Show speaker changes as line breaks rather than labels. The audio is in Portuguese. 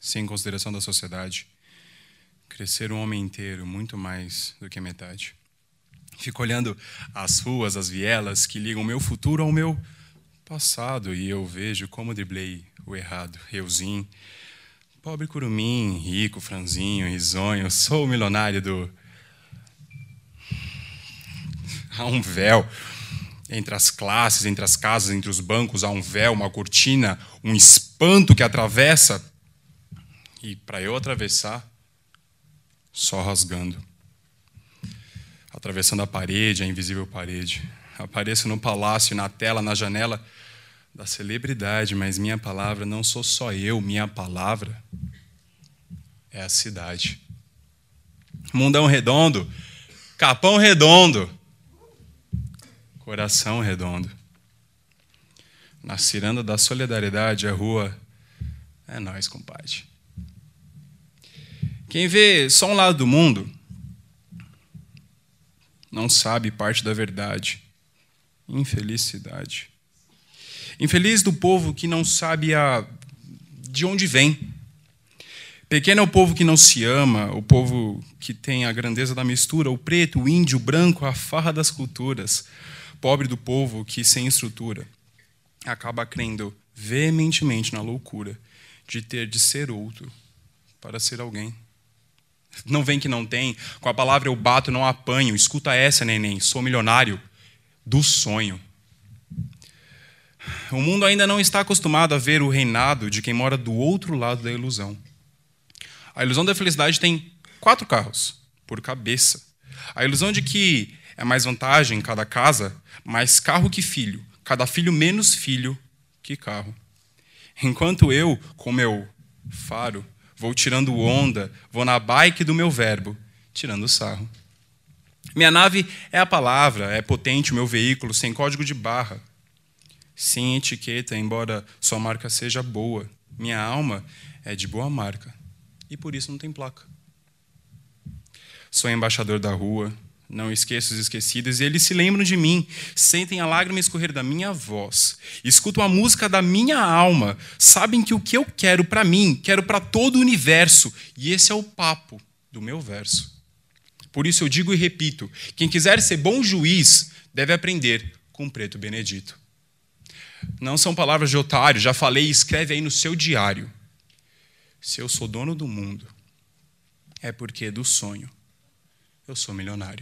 sem consideração da sociedade, crescer um homem inteiro, muito mais do que metade. Fico olhando as ruas, as vielas que ligam o meu futuro ao meu passado e eu vejo como driblei o errado. Euzinho, pobre curumim, rico, franzinho, risonho, sou o milionário do. Há um véu entre as classes, entre as casas, entre os bancos, há um véu, uma cortina, um espanto que atravessa e para eu atravessar, só rasgando. Atravessando a parede, a invisível parede. Apareço no palácio, na tela, na janela da celebridade, mas minha palavra não sou só eu, minha palavra é a cidade. Mundão redondo, capão redondo, coração redondo. Na ciranda da solidariedade, a rua é nós, compadre. Quem vê só um lado do mundo não sabe parte da verdade. Infelicidade. Infeliz do povo que não sabe a de onde vem. Pequeno é o povo que não se ama, o povo que tem a grandeza da mistura, o preto, o índio, o branco, a farra das culturas. Pobre do povo que, sem estrutura, acaba crendo veementemente na loucura de ter de ser outro para ser alguém. Não vem que não tem. Com a palavra eu bato, não apanho. Escuta essa, neném. Sou milionário do sonho. O mundo ainda não está acostumado a ver o reinado de quem mora do outro lado da ilusão. A ilusão da felicidade tem quatro carros por cabeça. A ilusão de que é mais vantagem em cada casa, mais carro que filho. Cada filho menos filho que carro. Enquanto eu, com meu faro, vou tirando onda, vou na bike do meu verbo, tirando sarro. Minha nave é a palavra, é potente o meu veículo, sem código de barra, sem etiqueta, embora sua marca seja boa. Minha alma é de boa marca e por isso não tem placa. Sou embaixador da rua, não esqueço os esquecidos, e eles se lembram de mim, sentem a lágrima escorrer da minha voz, escutam a música da minha alma, sabem que o que eu quero para mim, quero para todo o universo, e esse é o papo do meu verso. Por isso eu digo e repito: quem quiser ser bom juiz deve aprender com Preto Benedito. Não são palavras de otário, já falei, escreve aí no seu diário. Se eu sou dono do mundo, é porque do sonho eu sou milionário.